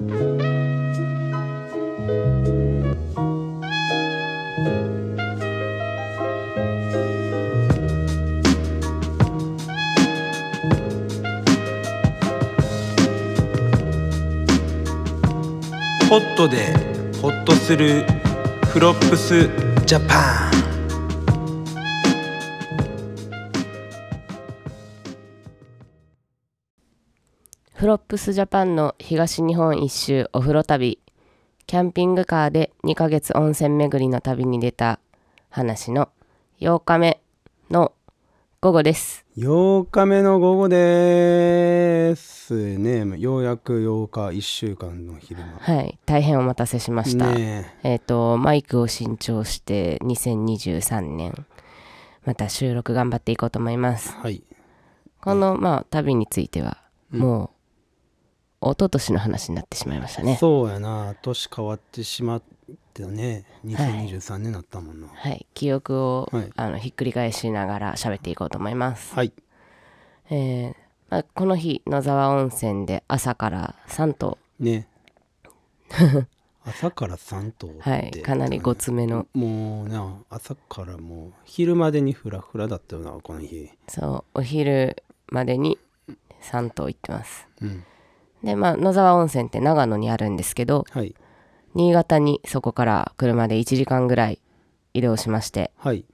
ホットでホッとするフロップスジャパン。フロップスジャパンの東日本一周お風呂旅。キャンピングカーで2ヶ月温泉巡りの旅に出た話の8日目の午後です。8日目の午後です。ねようやく8日1週間の昼間。はい大変お待たせしました、ねえ。っ、とマイクを新調して2023年。また収録頑張っていこうと思います。えはい。このまあ旅についてはうん。もう一昨年の話になってしまいましたね。そうやな。年変わってしまってね。2023年になったもんな。はい。記憶を、はい。あのひっくり返しながら喋っていこうと思います。はい。えーまあ、この日野沢温泉で朝から3頭。ね。朝から3頭って。はい。かなりごつめの。もうな朝からもう昼までにフラフラだったよなこの日。そう。お昼までに3頭行ってます。うんでまあ野沢温泉って長野にあるんですけどはい。新潟にそこから車で1時間ぐらい移動しましてはい。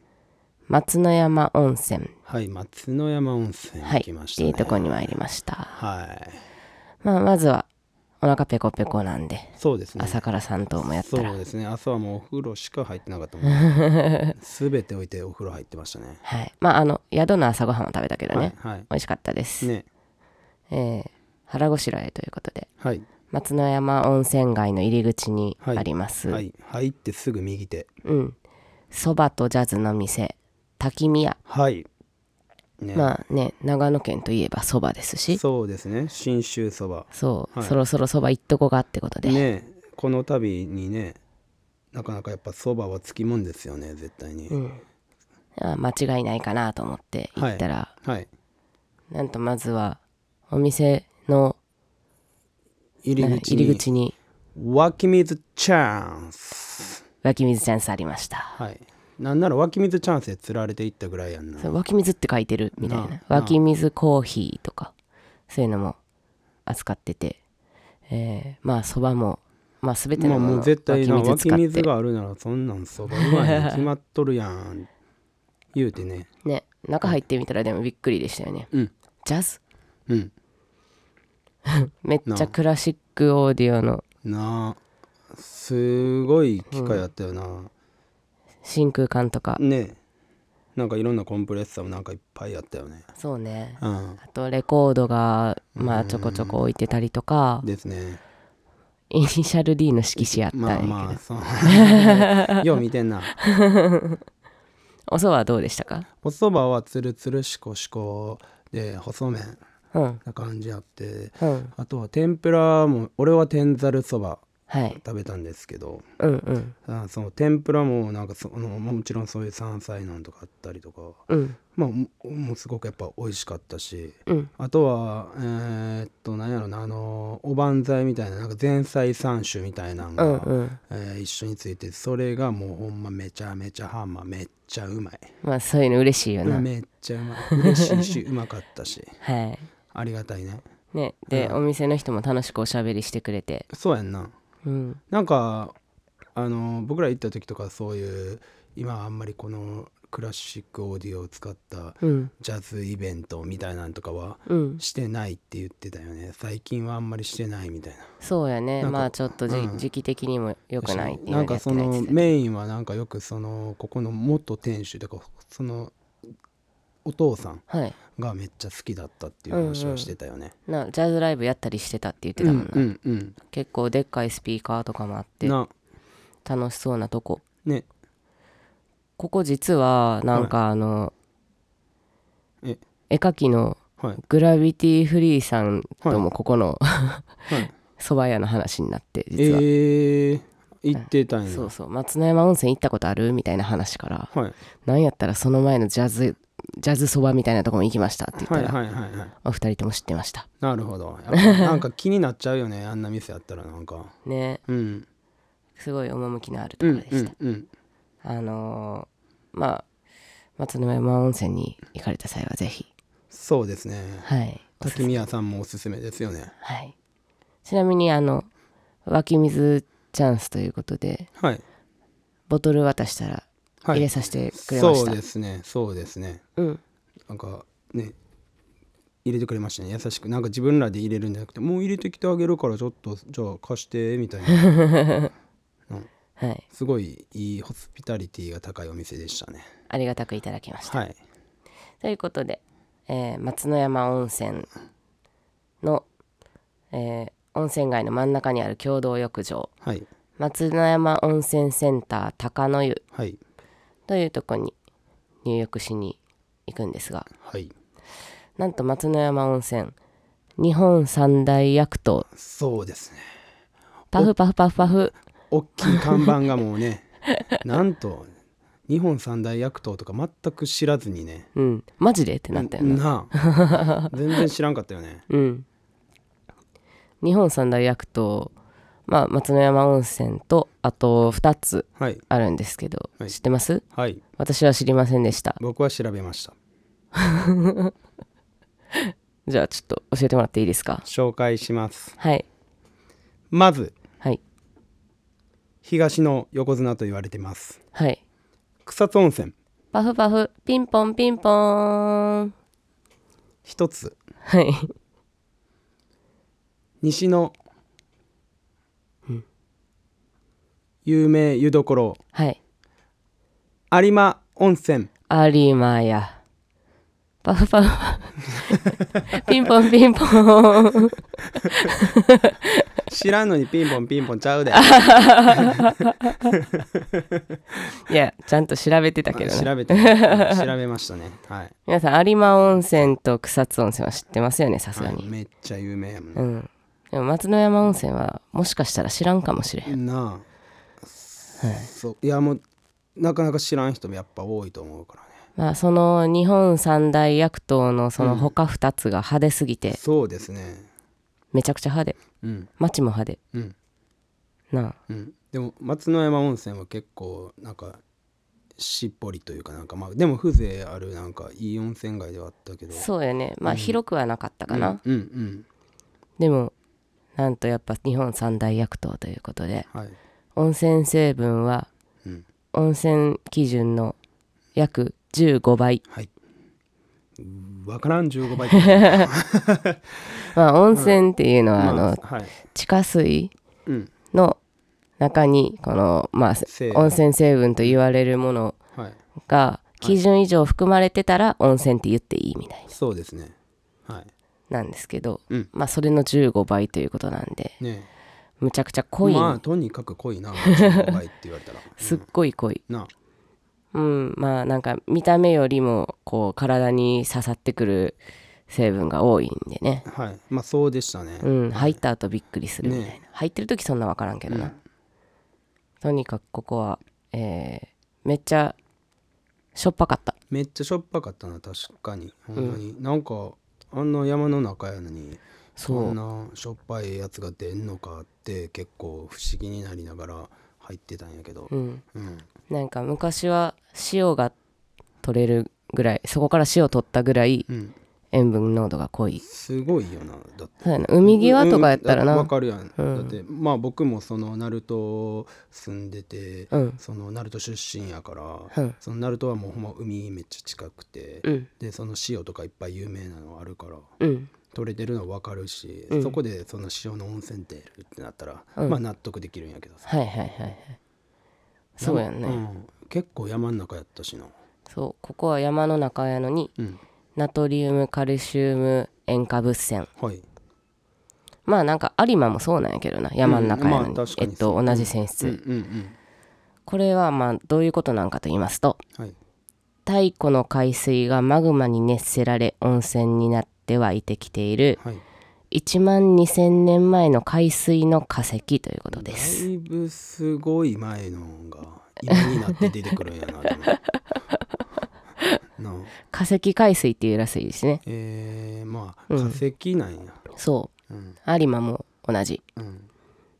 松之山温泉。はい松之山温泉はい。行きましってたね。いうとこに参りました、はい。まあ、まずはお腹ペコペコなんでそうですね。朝から3頭もやったら。そうですね。朝はもうお風呂しか入ってなかったもん すべて置いてお風呂入ってましたね。はい。まああの宿の朝ごはんを食べたけどね、はい、はい。美味しかったです、ね。えー腹ごしらえということではい。松之山温泉街の入り口にあります、はい。入ってすぐ右手。うん。そばとジャズの店滝宮。はい。ね。まあね長野県といえばそばですし。そうですね。信州そば。そう、はい。そろそろそば行っとこがってことで、ね。この度にねなかなかやっぱそばはつきもんですよね絶対に、うん。あ間違いないかなと思って行ったら、はい。なんとまずはお店の入り口り口に。湧き水チャンス。湧き水チャンスありました。はい。なんなら湧き水チャンスで釣られていったぐらいやんな。湧き水って書いてるみたいな。湧き水コーヒーとかそういうのも扱ってて、えーまあそばもまあ全てまあのものもう絶対な湧き湧き水使って。水があるならそんなんそばうまいに決まっとるやん。言うてね。ね中入ってみたらでもびっくりでしたよね、うん。ジャズ？うん めっちゃクラシックオーディオの。な。あすごい機械やったよな、真空管とか。ね。なんかいろんなコンプレッサーもなんかいっぱいあったよね。そうね。うん。あとレコードがまあちょこちょこ置いてたりとか。ですね。イニシャル D の色紙あったんまあやけど、まあそう。よう見てんな。おそばはどうでしたか？おそばはつるつるしこしこで細麺。うんな感じあって。うん。あとは天ぷらも俺は天ざるそばはい。食べたんですけど。うんうん。あその天ぷらもなんかそのもちろんそういう山菜なんとかあったりとか。うん。まあももうすごくやっぱ美味しかったし。うん。あとはえーっと何やろなあのおばんざいみたいななんか前菜三種みたいなのうが、んうん。えー一緒についてそれがもうほんまめちゃめちゃハンマーめっちゃうまい。まあそういうの嬉しいよな、めっちゃうまい。嬉しいしうまかったし。はいありがたいね。ね。で、うん。お店の人も楽しくおしゃべりしてくれて。そうやんな。うん。なんかあの僕ら行った時とかそういう今はあんまりこのクラシックオーディオを使ったうん。ジャズイベントみたいなんとかはうん。してないって言ってたよね。最近はあんまりしてないみたいな。そうやね。なんかまあちょっとじ、うん。時期的にも良くないっていうなんかそのメインはなんかよくそのここの元店主とかそのお父さんはい。がめっちゃ好きだったっていう話をしてたよね。なジャズライブやったりしてたって言ってうんたもんな、うんうん。結構でっかいスピーカーとかもあってな。楽しそうなとこ。ね。ここ実はなんかあの、え。絵描きのはい。グラビティフリーさんともはい。ここのはい。蕎麦屋の話になって実は、えー、行ってたんや。そうそう。松之山温泉行ったことある？みたいな話から。はい。なんやったらその前のジャズジャズそばみたいなとこも行きましたって言ったら、はいはいはいはい。お二人とも知ってました。なるほど。なんか気になっちゃうよねあんな店やったらなんか。ね。うん。すごい趣のあるとうんころでした、うんうんあのーまあ松の山温泉に行かれた際はぜひ。そうですね。はい。滝宮さんもおすすめですよね。はい。ちなみにあの湧き水チャンスということではい。ボトル渡したらはい入れさせてくれました、そうですね。そうですね。うん。なんかね入れてくれましたね。優しく。なんか自分らで入れるんじゃなくてもう入れてきてあげるからちょっとじゃあ貸してみたいな。はい。すごいいいホスピタリティが高いお店でしたね。ありがたくいただきました。はい。ということで、えー松の山温泉の、えー温泉街の真ん中にある共同浴場。はい。松の山温泉センター高野湯。はいというとこに入浴しに行くんですがはい。なんと松の山温泉日本三大薬湯。そうですね。パフパフパフ。パフ大きい看板がもうね なんと日本三大薬湯とか全く知らずにね。うん。マジでってなったよな。なあ全然知らんかったよね。うん。日本三大薬湯まあ松の山温泉とあと2つはい。あるんですけど、はい。知ってます？はい。私は知りませんでした。僕は調べました。じゃあちょっと教えてもらっていいですか？紹介します。はい。まずはい。東の横綱と言われてます。はい。草津温泉。パフパフピンポンピンポーン。一つ。はい。西の有名湯どころ。はい。有馬温泉。有馬やパフパフ ピンポンピンポン。知らんのにピンポンピンポンちゃうで。いやちゃんと調べてたけどね。調べてうん調べましたね。はい。皆さん有馬温泉と草津温泉は知ってますよね？さすがに、はいめっちゃ有名やもんね。うん。でも松の山温泉はもしかしたら知らんかもしれへん。なあ、そう。いやもうなかなか知らん人もやっぱ多いと思うからね。まあその日本三大薬湯のその他2つが派手すぎてそうですね。めちゃくちゃ派手。うん。街も派手。うん。なあ。うん。でも松の山温泉は結構なんかしっぽりというかなんかまあでも風情あるなんかいい温泉街ではあったけど。そうやね。まあ広くはなかったかな、うん。うん。でもなんとやっぱ日本三大薬湯ということではい温泉成分はうん温泉基準の約15倍。はい。わからん15倍。まあ温泉っていうのはあの、まあはい。地下水うんの中にこのまあ温泉成分と言われるものはい。が基準以上含まれてたら温泉って言っていいみたいそうですね。はい。なんですけど、うん。まあそれの15倍ということなんで。ねむちゃくちゃ濃い、まあとにかく濃いな。15倍って言われたら。すっごい濃い。なうん。まあなんか見た目よりもこう体に刺さってくる成分が多いんでね。はい。まあそうでしたね。うん。入った後びっくりするみたいな、ね。入ってる時そんな分からんけどな、とにかくここは、えーめっちゃしょっぱかった。めっちゃしょっぱかったな確かに。ほんまに、なんかあんな山の中やのにそんなしょっぱいやつが出んのかって結構不思議になりながら入ってたんやけど。うん。うん。なんか昔は塩が取れるぐらいそこから塩取ったぐらいうん。塩分濃度が濃い。すごいよなだって。そうやな。海際とかやったらうんわなかるやん、うん。だってまあ僕もその鳴門住んでて、うん。その鳴門出身やから、うん。その鳴門はもうほんま海めっちゃ近くて、うん。でその塩とかいっぱい有名なのあるから。うん取れてるの分かるし、うん。そこでその塩の温泉出るってなったら、うん。まあ納得できるんやけどさ。はいはいはいはいそうやんね、うん。結構山ん中やったしな。そう。ここは山の中やのにうん。ナトリウムカルシウム塩化物泉。はい。まあなんか有馬もそうなんやけどな。山の中やのに,、うん。まあ確かえっと同じ泉質、うん。うんこれはまあどういうことなんかと言いますとうんはい。太古の海水がマグマに熱せられ温泉になって湧いてきているはい。1万2000年前の海水の化石ということでだすいぶすごい前のが今になって出てくるんやな 化石海水っていうらしいですね。えー、まあうん化石なんや。そう。うん。有馬も同じ。うん。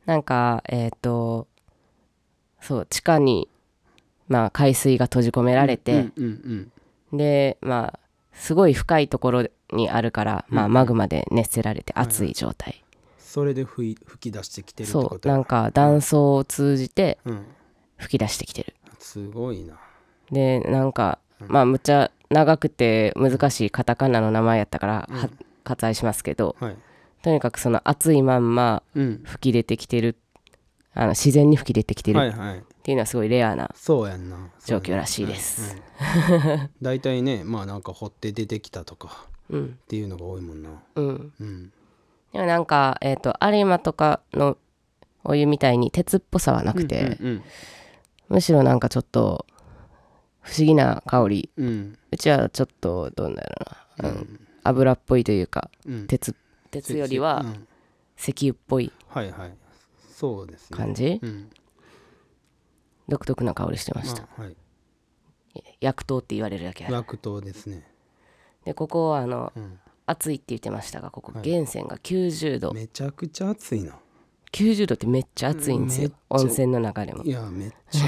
なんかえっ、とそう地下にまあ海水が閉じ込められて、うんうん。でまあすごい深いところにあるから、まあ、マグマで熱せられて熱い状態、それで吹い吹き出してきてるそうなんか断層を通じてうん。吹き出してきてる。すごいな。でなんかまあむっちゃ長くて難しいカタカナの名前やったから、は割愛しますけどはい。とにかくその熱いまんまうん。吹き出てきてるあの自然に吹き出てきてるっていうのはすごいレアなそうやんな。状況らしいです、大体ね まあなんか掘って出てきたとかうん。っていうのが多いもんな。うん。うん。でもなんかえっ、と有馬とかのお湯みたいに鉄っぽさはなくて、うんむしろなんかちょっと不思議な香り。うん。うんうちはちょっとどうだろうな、うん、油っぽいというかうん。鉄鉄よりはうん。石油っぽいはいはい。そうですね。感じ、うん独特な香りしてました、まあはい。薬湯って言われるだけある。薬湯ですね。でここはあの、うん。暑いって言ってましたがここはい。源泉が90度、めちゃくちゃ暑いな90度ってめっちゃ暑いんですよ、めっちゃ。温泉の中でも。いやめっちゃ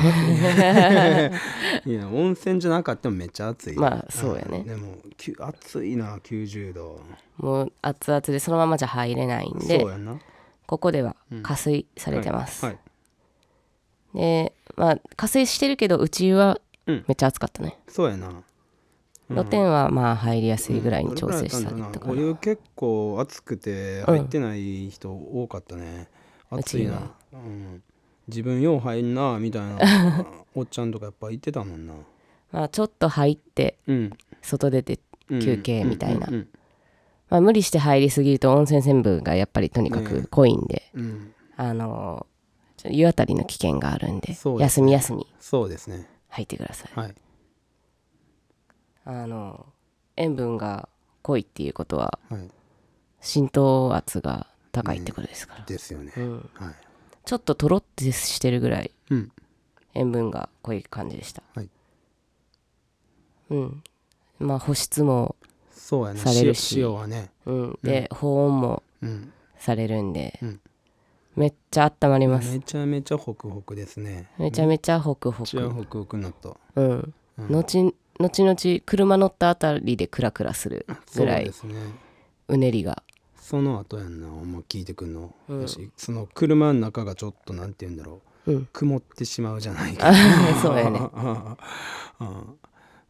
暑い。いや温泉じゃなかったもめっちゃ暑いまあそうやね。ん。でもきゅ暑いな90度。もう熱々でそのままじゃ入れないんでそうやな。ここでは加水されてます、はいでまあ加水してるけど内湯はうん。めっちゃ暑かったね、そうやな。露天はまあ入りやすいぐらいに調整したりとか。な、お湯結構熱くて入ってない人多かったね、暑いな。うちは、うん、自分よう入んなみたいな おっちゃんとかやっぱ言ってたもんな。まあ、ちょっと入ってうん。外出てうん。休憩みたいな、うん。まあ、無理して入りすぎると温泉全部がやっぱりとにかねく濃いんで、うん。あのちょ湯あたりの危険があるんでそうです休み休み。そうですね。入ってください。はい。あの塩分が濃いっていうことははい。浸透圧が高いってことですから、ですよね、うん、はい。ちょっととろってしてるぐらいうん。塩分が濃い感じでした。はい。うん。まあ保湿も、そうやね。されるし。塩塩はね。うん、で保温もうん。されるんで、うんめっちゃ温まります。めちゃめちゃホクホクですね。めちゃめちゃホクホめっちゃクホクホクになったうん、後後々車乗ったあたりでクラクラするそうぐらい。ですね。うねりが。その後やんなお前聞いてくんの、やしその車の中がちょっとなんて言うんだろう、うん。曇ってしまうじゃないか そうやね。うん。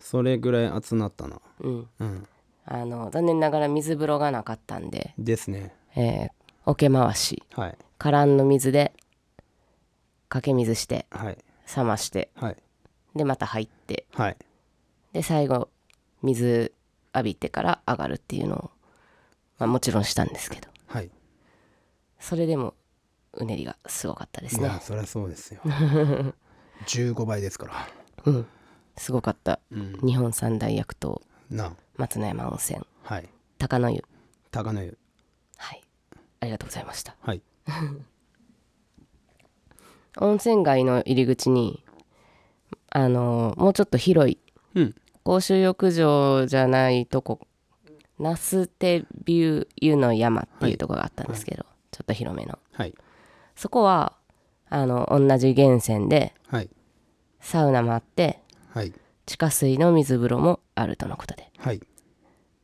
それぐらい熱なったな。うん。うん。あの残念ながら水風呂がなかったんで、ですね。えー、桶回し。はいカランの水でかけ水してはい。冷ましてはい。でまた入ってはい。で最後水浴びてから上がるっていうのを、まあ、もちろんしたんですけど。はい。それでもうねりがすごかったですね。いやそりゃそうですよ。15倍ですから。うん。すごかった、うん。日本三大薬湯。な松の山温泉。はい。高野湯。高野湯。はい。ありがとうございました。はい温泉街の入り口にあのもうちょっと広いうん。公衆浴場じゃないとこ那須手ビュー湯の山っていうとこがあったんですけど、ちょっと広めの。はい。そこはあの同じ源泉ではい。サウナもあってはい。地下水の水風呂もあるとのことで。はい。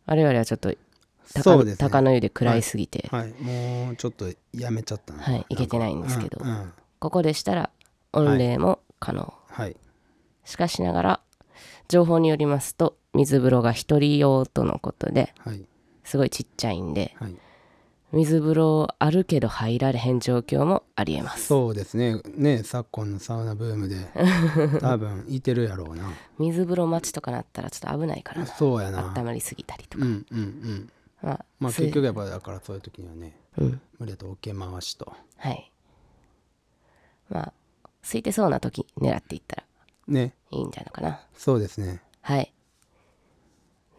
我々はちょっと高,、そうですね。高野湯で暗いすぎて、はい。もうちょっとやめちゃったなはい。行けてないんですけど。うん。うん。ここでしたら御礼も可能、はい。しかしながら情報によりますと水風呂が一人用とのことではい。すごいちっちゃいんではい。水風呂あるけど入られへん状況もありえます。そうですね。ね昨今のサウナブームで 多分いてるやろうな。水風呂待ちとかなったらちょっと危ないからな。そうやな。温まりすぎたりとか、うんうんうんまあ、結局やっぱだからそういう時にはねうん。無理だと桶回しと。はい。まあ空いてそうな時狙っていったらね。いいんじゃないかな。そうですね。はい。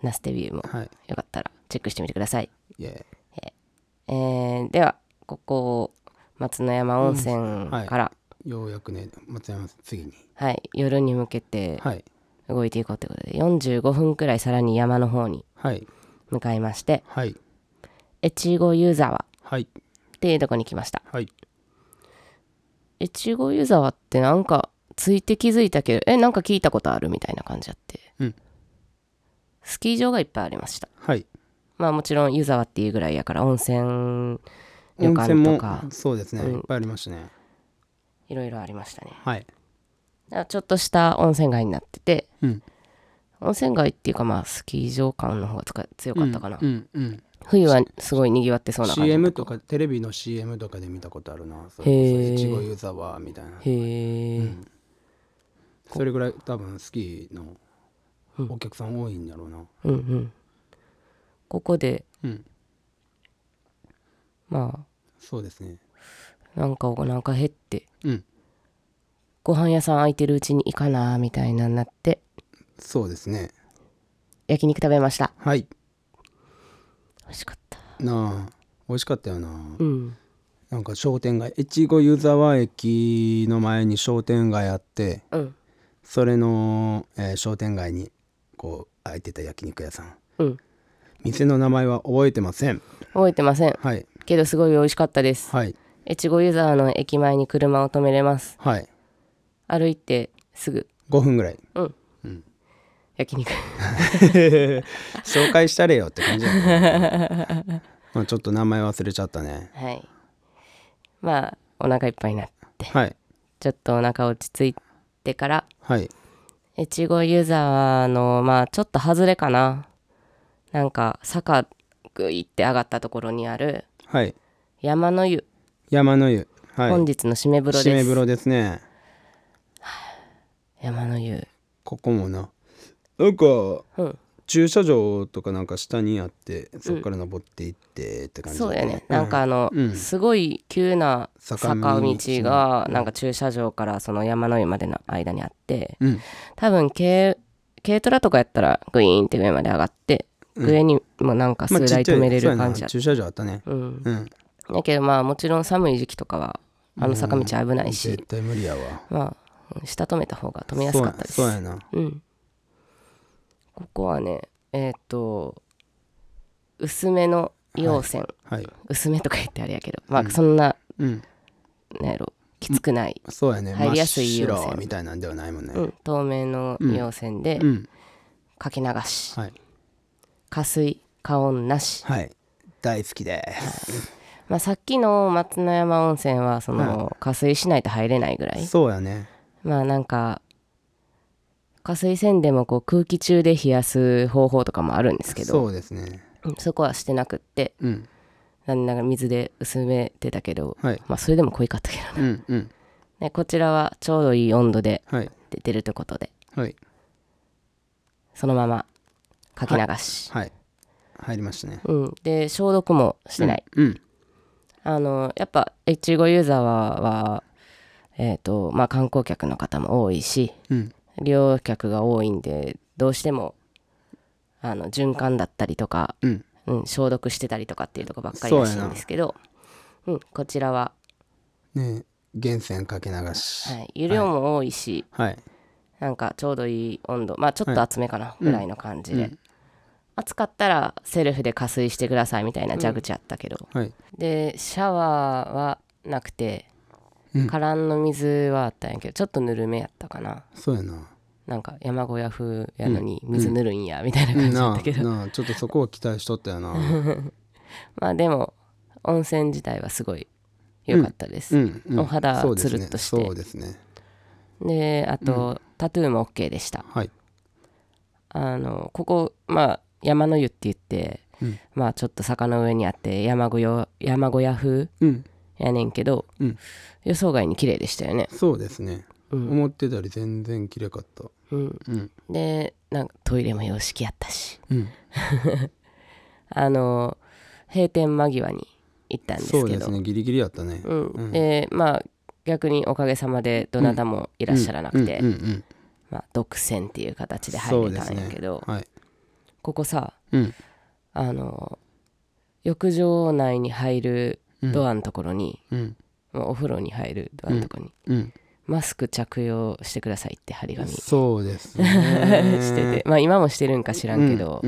ナステビューもはい。よかったらチェックしてみてください、いええーではここ松の山温泉はい。から、ようやくね松山次に。はい、夜に向けてはい。動いていこうということで45分くらいさらに山の方にはい向かいましてはい。越後湯沢はい。っていうとこに来ました。はい。越後湯沢ってなんかついて気づいたけどえなんか聞いたことあるみたいな感じあって、うん。スキー場がいっぱいありました。はい。まあもちろん湯沢っていうぐらいやから温泉旅温泉も館とかそうですね、うん。いっぱいありましたね。いろいろありましたね。はい。ちょっとした温泉街になっててうん温泉街っていうかまあスキー場感の方が強かったかな、うんうん冬はすごい賑わってそうな感じ。CM とかテレビの CM とかで見たことあるな。それこそへー。越後湯沢みたいな。へえ、それぐらい多分スキーのお客さん多いんだろうな。うんうん。ここでうん。まそうですね。あなんかお腹減ってうん。ご飯屋さん空いてるうちに行かなみたいなになってそうですね。焼肉食べました。はい。美味しかった。なあ美味しかったよな。うん。なんか商店街越後湯沢駅の前に商店街あってうん。それの、えー商店街にこう開いてた焼肉屋さん。うん。店の名前は覚えてません。覚えてません。はい。けどすごい美味しかったです。はい。越後湯沢の駅前に車を止めれます。はい。歩いてすぐ。5分ぐらい焼肉。紹介したれよって感じだね。まあちょっと名前忘れちゃったね。はい。まあお腹いっぱいになって。はい。ちょっとお腹落ち着いてから。はい。越後湯沢のまあちょっと外れかな。なんか坂ぐいって上がったところにある。はい。山の湯、山の湯。はい。本日の締め風呂です。締め風呂ですね。山の湯。ここもななんかうん。駐車場とかなんか下にあってそこから登っていってって感じそうやね、んなんかあの、うん。すごい急な坂坂道道がなんか駐車場からその山の湯までの間にあってうん。多分軽軽トラとかやったらグイーンって上まで上がって、上にもなんか数台止めれる感じやった、駐車場あったね。うん。うん。だけどまあもちろん寒い時期とかはあの坂道危ないし、絶対無理やわ。まあうん下止めた方が止めやすかったです。そうやそうやな。うんここはねえっ、と薄めの溶泉、はい薄めとか言ってあれやけどまあそんな、うん。なんやろきつくない、そうやね。入りやすい真っ要請白みたいなんではないもんね。うん、透明の溶泉でうん。かけ流し、はい。加水加温なし、はい。大好きで。すまあ、さっきの松之山温泉はその、加水しないと入れないぐらい。そうやね。まあなんか加水せんでもこう空気中で冷やす方法とかもあるんですけどそうですね。うんそこはしてなくってうん。残念ながら水で薄めてたけど、はい。まあそれでも濃いかったけど。ねうんうん。でこちらはちょうどいい温度ではい。出てるということではい。そのままかけ流し、はい。入りましたね。うん、で消毒もしてない、うんあのやっぱ越後湯沢はえっ、とまあ観光客の方も多いしうん利用客が多いんでどうしてもあの循環だったりとか、うん。うん、消毒してたりとかっていうとこばっかりらしいんですけどうん、こちらは、ね源泉かけ流し。はい、湯量も多いし、はい。なんかちょうどいい温度。まあちょっと厚めかな、ぐらいの感じで、うん。暑かったらセルフで加水してくださいみたいな蛇口あったけど、はい。でシャワーはなくてうん。カランの水はあったんやけどちょっとぬるめやったかな。そうやな。なんか山小屋風やのに水ぬるんやみたいな感じだなったけど、あなあ。ちょっとそこを期待しとったよな。まあでも温泉自体はすごい良かったです、お肌つるっとして。そうですね。であと、タトゥーも OK でした。はい。あのここまあ山の湯って言って、うん。まあちょっと坂の上にあって山小屋山小屋風うんやねんけど、うん。予想外に綺麗でしたよね、そうですね。うん。思ってたより全然綺麗かった。うん、うん。でなんかトイレも洋式やったし。うん。あの閉店間際に行ったんですけど。そうですね。ギリギリやったね。うん。うん。でまあ逆におかげさまでどなたもいらっしゃらなくて、うん。うん。うん。まあ、独占っていう形で入れたんやけど、はい。ここさうん。あの浴場内に入るドアのところに、お風呂に入るドアのところに、うん。マスク着用してくださいって張り紙。しそうですね。てて。まあ今もしてるんか知らんけど、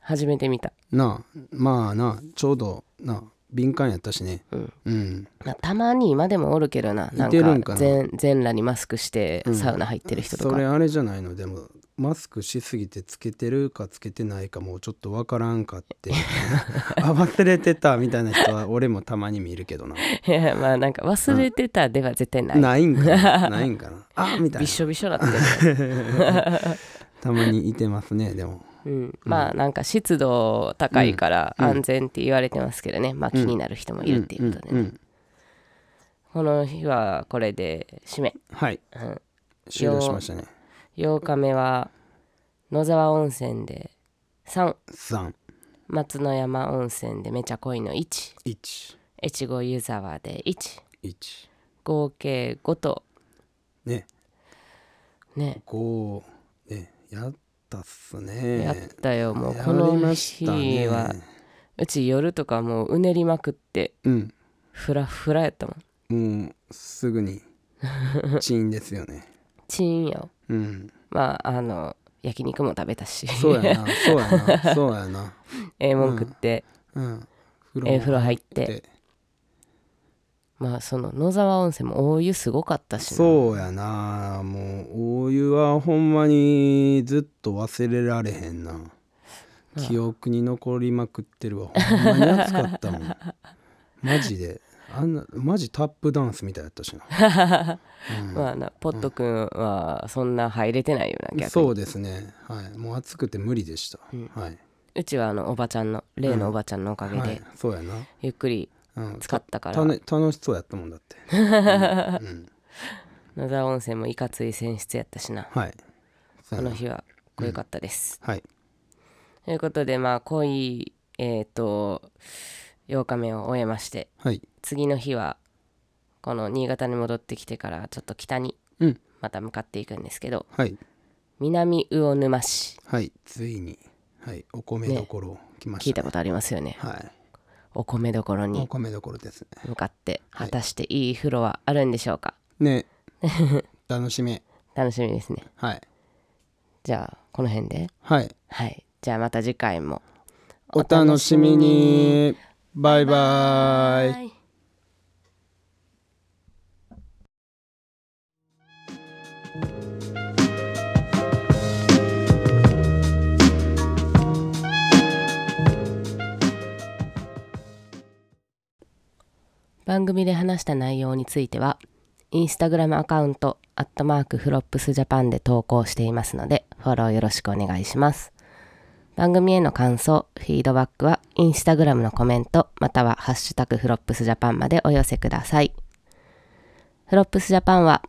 初めて見た、なあ。まあなちょうどな敏感やったしね。うん。うん。まあたまに今でもおるけどな。なんいてるんか全全裸にマスクしてサウナ入ってる人とか、それあれじゃないの？でもマスクしすぎてつけてるかつけてないかもうちょっとわからんかって。あ忘れてたみたいな人は俺もたまに見るけどな。いやまあなんか忘れてたでは絶対ない、ないんかな？ないんかな？あみたいな。びしょびしょなってる、たまにいてますねでもうん、まあなんか湿度高いからうん。安全って言われてますけどね、まあ気になる人もいるっていうことでね、この日はこれで締め、はい。うん、終了しましたね。8日目は野沢温泉で3 3松の山温泉でめちゃ濃いの1 1越後湯沢で1 1合計5と。ね。ね。5ね。やったっすね。やったよ。もうやこの日はうち夜とかもううねりまくってうん。フラフラやったもん。もうすぐにチーンですよね。チーンよ。うん。まああの焼肉も食べたし。そうやなそうやなそうやな。ええもん食って、うん。ええ風呂入って。でまあその野沢温泉も大湯すごかったしな。そうやな。もう大湯はほんまにずっと忘れられへんな。記憶に残りまくってるわ。ほんまに暑かったもん。マジで。あんなマジタップダンスみたいやったしな、うん。まあなポットくんはそんな入れてないよな逆に。そうですね。はい。もう暑くて無理でした、はい、うちはあのおばちゃんの例のおばちゃんのおかげはい。で、そうやな、ゆっくりうん、使ったから。たね楽しそうやったもんだって、うん。野沢温泉もいかつい泉質やったしな。はい。この日は濃いかったです、はい。ということでまあ濃いえっ、と8日目を終えましてはい。次の日はこの新潟に戻ってきてからちょっと北にうん。また向かっていくんですけどはい。南魚沼市。はい。ついにはい。お米どころ来ました、ね。聞いたことありますよね。はいお米どころおに米どころです。ね向かって果たしていい風呂はあるんでしょうか？ね。楽しみ。楽しみですね。はい。じゃあこの辺で。はい。はい。じゃあまた次回も。お楽しみに。バイバイ番組で話した内容についてはインスタグラムアカウントアットマークフロップスジャパンで投稿していますのでフォローよろしくお願いします。番組への感想フィードバックはインスタグラムのコメントまたはハッシュタグフロップスジャパンまでお寄せください。フロップスジャパンは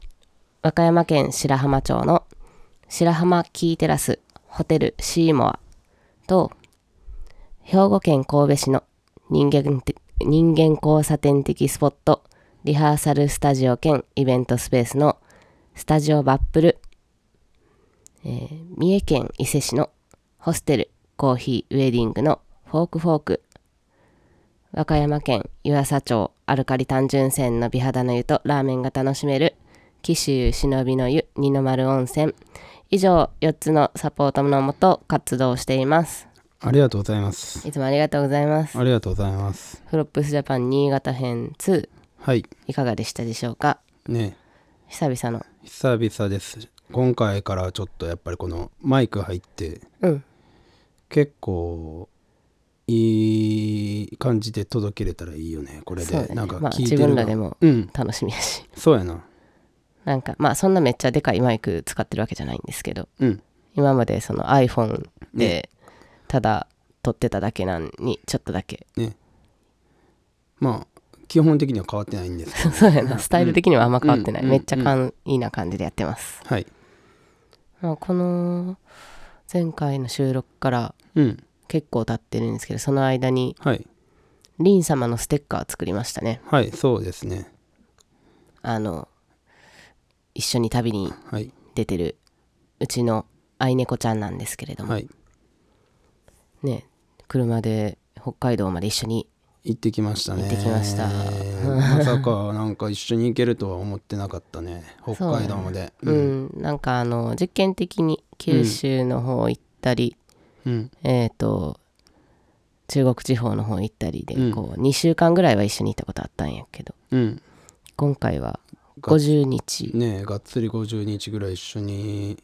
和歌山県白浜町の白浜キーテラスホテルシーモアと兵庫県神戸市の人間人間交差点的スポットリハーサルスタジオ兼イベントスペースのスタジオバップル、えー三重県伊勢市のホステルコーヒーウェディングのフォークフォーク和歌山県湯浅町アルカリ単純泉の美肌の湯とラーメンが楽しめる紀州忍びの湯二の丸温泉。以上4つのサポートのもと活動しています。ありがとうございます。いつもありがとうございます。ありがとうございます。フロップスジャパン新潟編2はい。いかがでしたでしょうか？ね。久々の。久々です。今回からちょっとやっぱりこのマイク入ってうん。結構いい感じで届けれたらいいよね。これそうだね。でなんかまあ自聞いてるが分らでもうん。楽しみやし。そうやな。なんかまあそんなめっちゃでかいマイク使ってるわけじゃないんですけど。うん。今までその iPhone でただ撮ってただけなんにちょっとだけ。ね。まあ基本的には変わってないんですけど。そうやな。スタイル的にはあんま変わってない、うん。めっちゃかんいいな感じでやってます、はい。まあ、この前回の収録からうん。結構経ってるんですけどその間にはい。リン様のステッカー作りましたね。はいそうですね。あの一緒に旅にはい。出てるうちの愛猫ちゃんなんですけれども、はいね車で北海道まで一緒に行ってきましたね。行ってきました。まさかなんか一緒に行けるとは思ってなかったね。北海道まで。う、ん、なんかあの実験的に九州の方行ったり、うん。えっ、と中国地方の方行ったりで、うん。こう2週間ぐらいは一緒に行ったことあったんやけどうん。今回はが50日。ねえがっつり50日ぐらい一緒に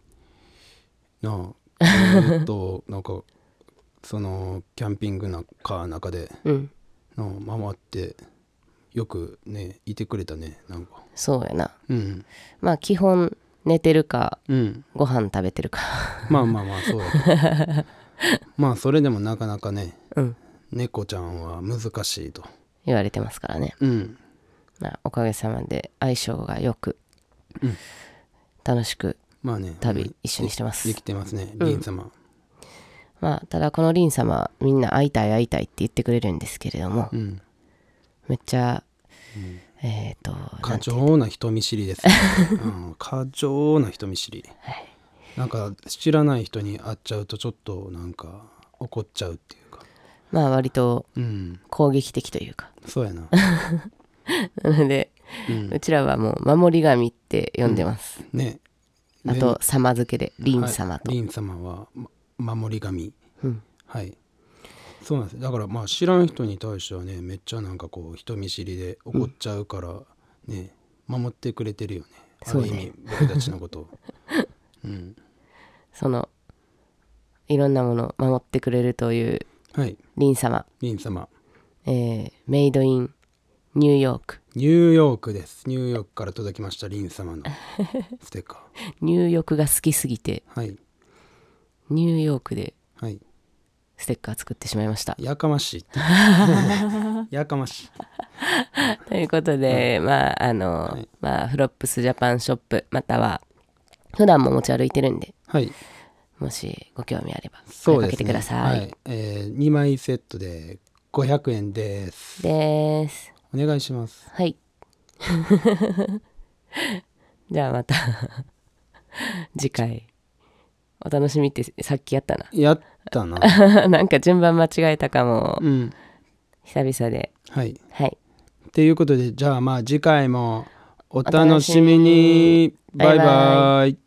なあ ずっとなんかそのキャンピングなカーの中でうん。なあ回ってよくねいてくれたねなんか。そうやな。うん。まあ基本寝てるかうん。ご飯食べてるか。まあまあまあそう まあそれでもなかなかねうん。猫ちゃんは難しいと。言われてますからね、うん。まあ、おかげさまで相性がよく、うん。楽しくまあね旅一緒にしてます。できてますねうん。リン様まあただこのリン様みんな会いたい会いたいって言ってくれるんですけれどもうん。めっちゃ、えっ、と過剰な人見知りですね、うん、過剰な人見知り、なんか知らない人に会っちゃうとちょっとなんか怒っちゃうっていうか。まあ割とうん。攻撃的というか。そうやな、な ので、うん。うちらはもう守り神って呼んでます、ね。あと様付けでリンはい。様と、リン様は、ま守り神。うん。はい。そうなんです。だからまあ知らん人に対してはねめっちゃなんかこう人見知りで怒っちゃうからね、守ってくれてるよね。ある意味僕たちのことを。うん。そのいろんなものを守ってくれるというはい。リン様、リン様。えーメイドインニューヨーク。ニューヨークです。ニューヨークから届きましたリン様のステッカ ニューヨークが好きすぎて。ーはいニューヨークではい。ステッカー作ってしまいました。やかましい やかましい。ということで、まああの、はい。まあフロップスジャパンショップまたは普段も持ち歩いてるんではい。もしご興味あればそうかけてください、はい。えー、2枚セットで500円です。です。お願いします。はい。じゃあまた次回お楽しみってさっきやったやったな。な なんか順番間違えたかも。うん。久々で。はい。はい。っていうことでじゃあまあ次回もお楽しみに。バイバイ